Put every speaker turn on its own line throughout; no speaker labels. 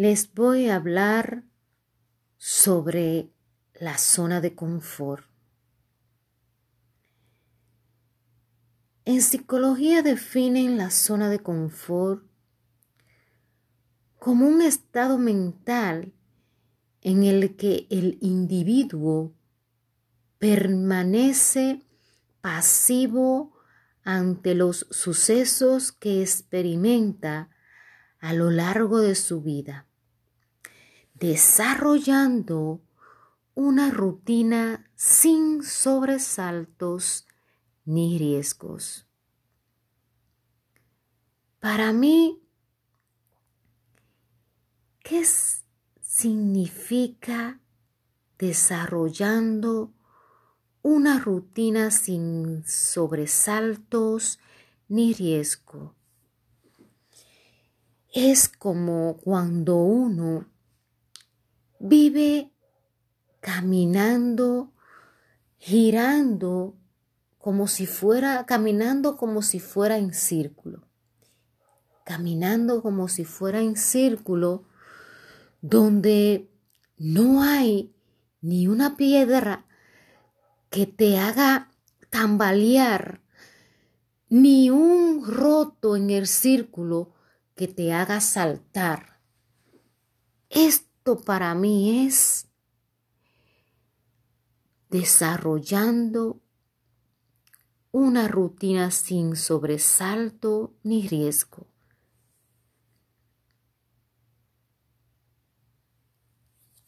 les voy a hablar sobre la zona de confort. En psicología definen la zona de confort como un estado mental en el que el individuo permanece pasivo ante los sucesos que experimenta a lo largo de su vida, desarrollando una rutina sin sobresaltos ni riesgos. Para mí, ¿qué significa desarrollando una rutina sin sobresaltos ni riesgo? Es como cuando uno vive caminando, girando como si fuera, caminando como si fuera en círculo, caminando como si fuera en círculo, donde no hay ni una piedra que te haga tambalear, ni un roto en el círculo que te haga saltar. Para mí es desarrollando una rutina sin sobresalto ni riesgo.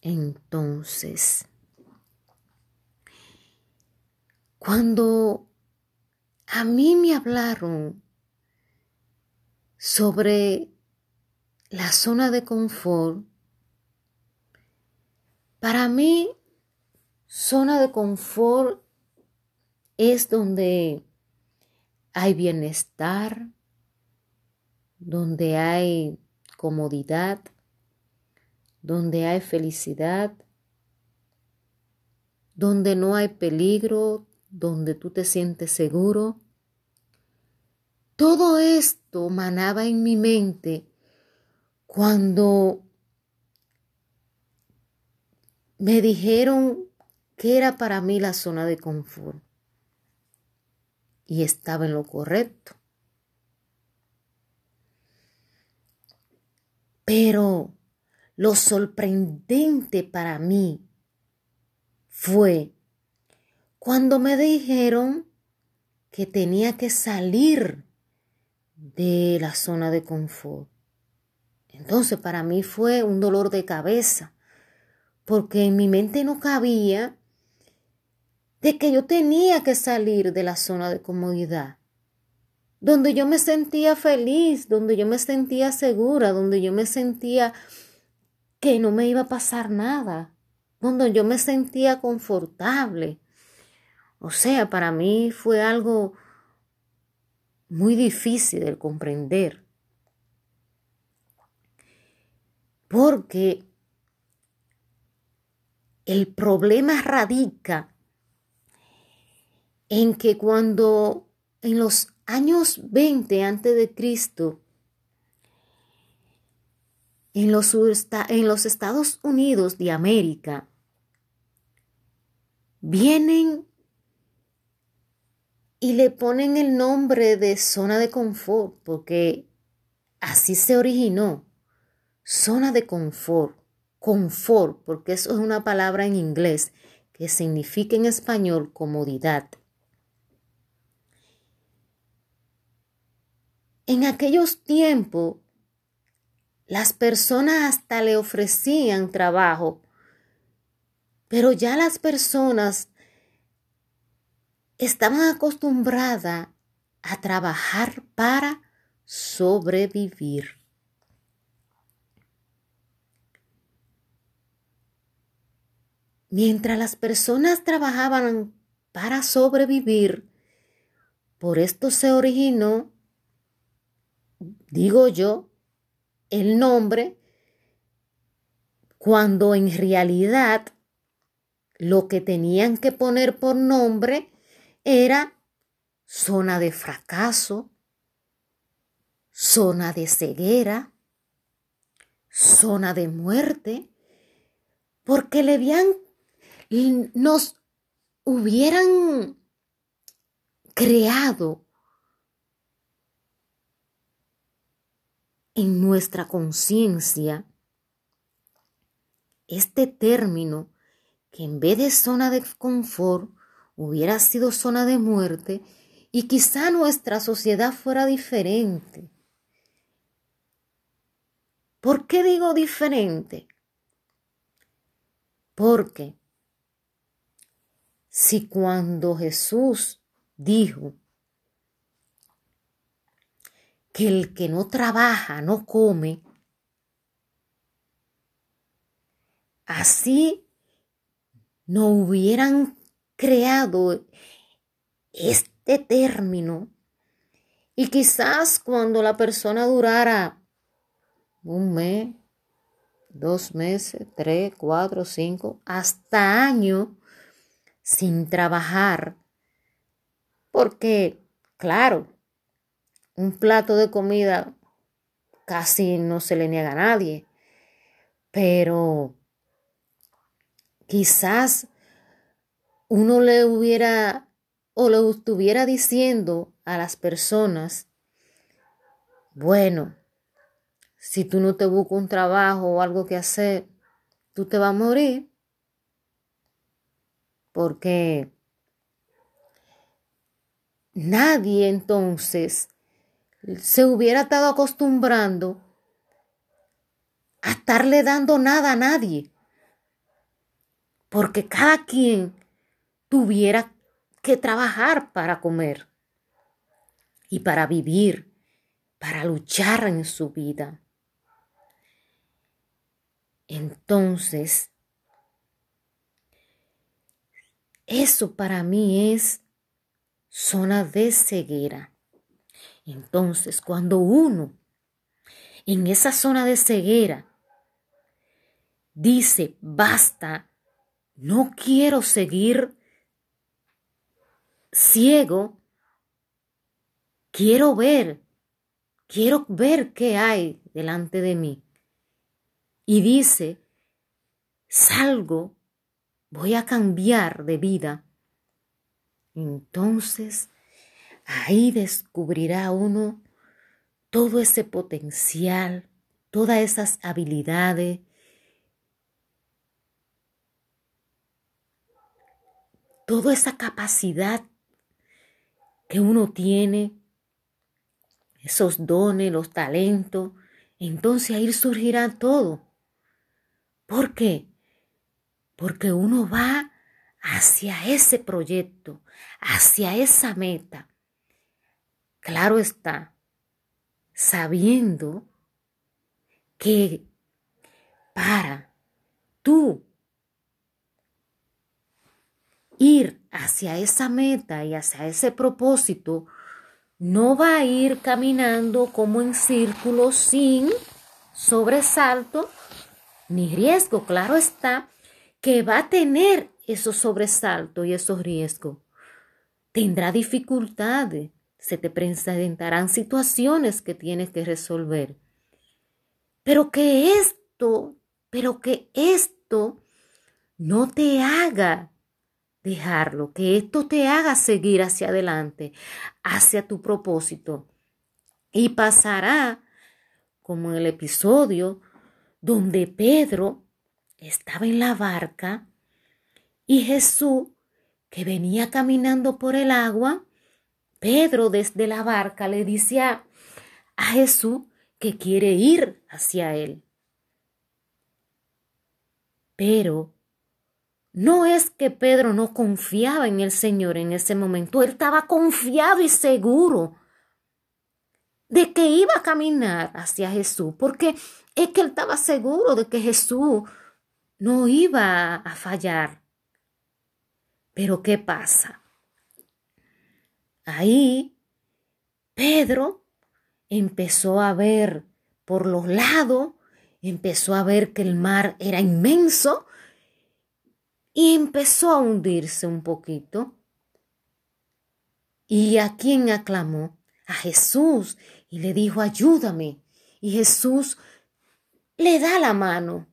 Entonces, cuando a mí me hablaron sobre la zona de confort, para mí, zona de confort es donde hay bienestar, donde hay comodidad, donde hay felicidad, donde no hay peligro, donde tú te sientes seguro. Todo esto manaba en mi mente cuando me dijeron que era para mí la zona de confort y estaba en lo correcto. Pero lo sorprendente para mí fue cuando me dijeron que tenía que salir de la zona de confort. Entonces para mí fue un dolor de cabeza, porque en mi mente no cabía de que yo tenía que salir de la zona de comodidad, donde yo me sentía feliz, donde yo me sentía segura, donde yo me sentía que no me iba a pasar nada, donde yo me sentía confortable. O sea, para mí fue algo muy difícil de comprender. Porque el problema radica en que cuando en los años 20 antes de Cristo en los, en los Estados Unidos de América vienen y le ponen el nombre de zona de confort porque así se originó. Zona de confort, confort, porque eso es una palabra en inglés que significa en español comodidad. En aquellos tiempos, las personas hasta le ofrecían trabajo, pero ya las personas estaban acostumbradas a trabajar para sobrevivir. Mientras las personas trabajaban para sobrevivir, por esto se originó digo yo, el nombre cuando en realidad lo que tenían que poner por nombre era zona de fracaso, zona de ceguera, zona de muerte, porque le habían, nos hubieran creado en nuestra conciencia este término que en vez de zona de confort hubiera sido zona de muerte y quizá nuestra sociedad fuera diferente. ¿Por qué digo diferente? Porque si cuando Jesús dijo que el que no trabaja no come, así no hubieran creado este término y quizás cuando la persona durara un mes, dos meses, tres, cuatro, cinco, hasta año sin trabajar. Porque, claro, un plato de comida casi no se le niega a nadie, pero quizás uno le hubiera o le estuviera diciendo a las personas, bueno, si tú no te buscas un trabajo o algo que hacer, tú te vas a morir. Porque nadie entonces se hubiera estado acostumbrando a estarle dando nada a nadie. Porque cada quien tuviera que trabajar para comer y para vivir, para luchar en su vida. Entonces, eso para mí es zona de ceguera. Entonces, cuando uno en esa zona de ceguera dice, basta, no quiero seguir ciego, quiero ver, quiero ver qué hay delante de mí y dice, salgo, voy a cambiar de vida, entonces ahí descubrirá uno todo ese potencial, todas esas habilidades, toda esa capacidad que uno tiene, esos dones, los talentos, entonces ahí surgirá todo. ¿Por qué? Porque uno va hacia ese proyecto, hacia esa meta. Claro está, sabiendo que para tú ir hacia esa meta y hacia ese propósito, no va a ir caminando como en círculos sin sobresalto ni riesgo. Claro está que va a tener esos sobresaltos y esos riesgos. Tendrá dificultades, se te presentarán situaciones que tienes que resolver. Pero que esto, pero que esto no te haga dejarlo, que esto te haga seguir hacia adelante, hacia tu propósito. Y pasará, como en el episodio donde Pedro estaba en la barca y Jesús, que venía caminando por el agua, Pedro desde la barca le dice a, Jesús que quiere ir hacia él. Pero no es que Pedro no confiaba en el Señor en ese momento, él estaba confiado y seguro de que iba a caminar hacia Jesús, porque es que él estaba seguro de que Jesús no iba a fallar. Pero ¿qué pasa? Ahí Pedro empezó a ver por los lados, empezó a ver que el mar era inmenso y empezó a hundirse un poquito. ¿Y a quién aclamó? A Jesús y le dijo, ayúdame. Y Jesús le da la mano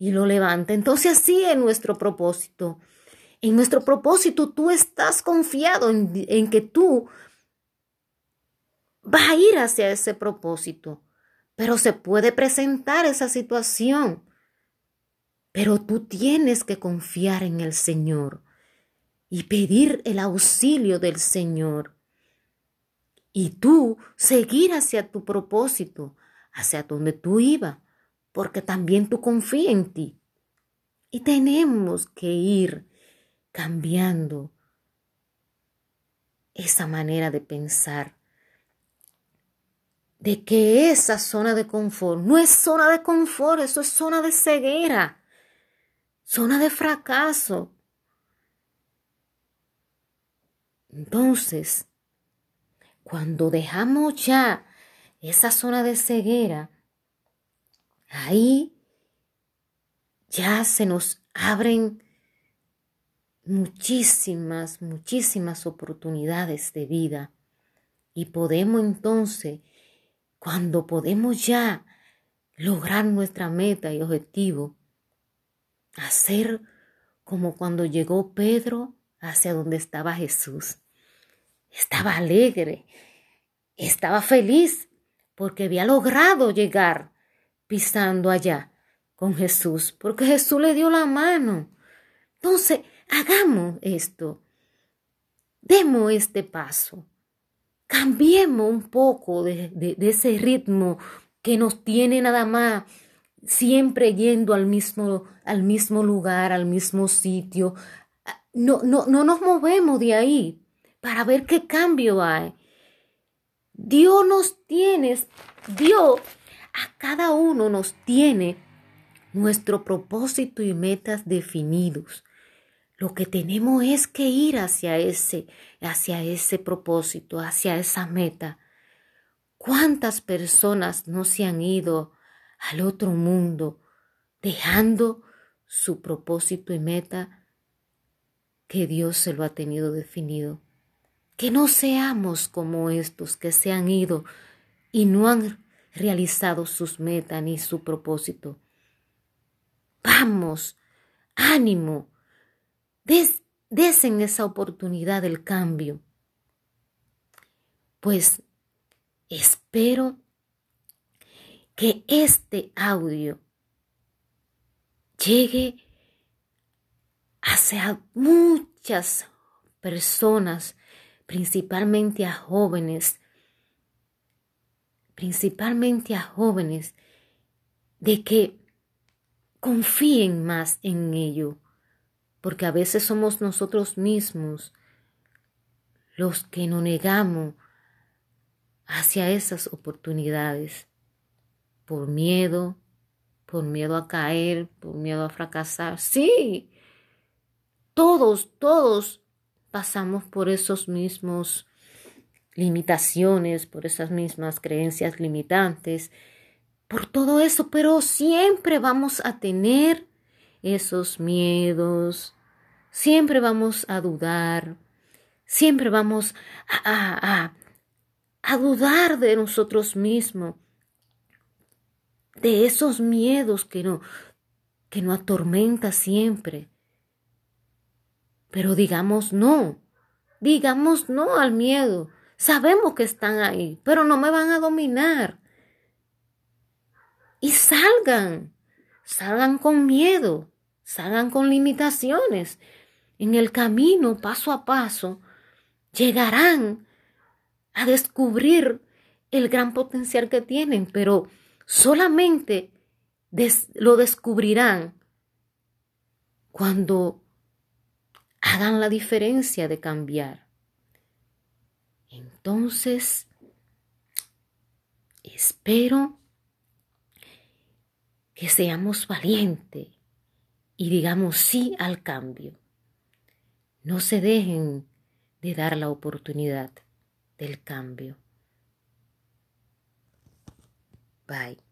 y lo levanta. Entonces así es nuestro propósito. En nuestro propósito tú estás confiado en, en que tú vas a ir hacia ese propósito. Pero se puede presentar esa situación. Pero tú tienes que confiar en el Señor y pedir el auxilio del Señor. Y tú seguir hacia tu propósito, hacia donde tú ibas, porque también tú confías en ti. Y tenemos que ir cambiando esa manera de pensar de que esa zona de confort no es zona de confort, eso es zona de ceguera, zona de fracaso. Entonces, cuando dejamos ya esa zona de ceguera, ahí ya se nos abren muchísimas, muchísimas oportunidades de vida y podemos entonces, cuando podemos ya lograr nuestra meta y objetivo, hacer como cuando llegó Pedro hacia donde estaba Jesús. Estaba alegre, estaba feliz porque había logrado llegar pisando allá con Jesús, porque Jesús le dio la mano. Entonces, hagamos esto. Demos este paso. Cambiemos un poco de, ese ritmo que nos tiene nada más siempre yendo al mismo, al mismo lugar, al mismo sitio. No, no, no nos movemos de ahí para ver qué cambio hay. Dios nos tiene, Dios a cada uno nos tiene nuestro propósito y metas definidos. Lo que tenemos es que ir hacia ese, hacia ese propósito, hacia esa meta. ¿Cuántas personas no se han ido al otro mundo dejando su propósito y meta que Dios se lo ha tenido definido? que no seamos como estos que se han ido y no han realizado sus metas ni su propósito. Vamos, ánimo, des, desen esa oportunidad del cambio. Pues espero que este audio llegue hacia muchas personas principalmente a jóvenes, principalmente a jóvenes, de que confíen más en ello, porque a veces somos nosotros mismos los que nos negamos hacia esas oportunidades, por miedo, por miedo a caer, por miedo a fracasar. Sí, todos, todos pasamos por esos mismos limitaciones, por esas mismas creencias limitantes, por todo eso, pero siempre vamos a tener esos miedos, siempre vamos a dudar, siempre vamos a, a, a, dudar de nosotros mismos, de esos miedos que no, que nos atormenta siempre. Pero digamos no, digamos no al miedo. Sabemos que están ahí, pero no me van a dominar. Y salgan, salgan con miedo, salgan con limitaciones. En el camino, paso a paso, llegarán a descubrir el gran potencial que tienen, pero solamente lo descubrirán cuando hagan la diferencia de cambiar. Entonces, espero que seamos valientes y digamos sí al cambio. No se dejen de dar la oportunidad del cambio. Bye.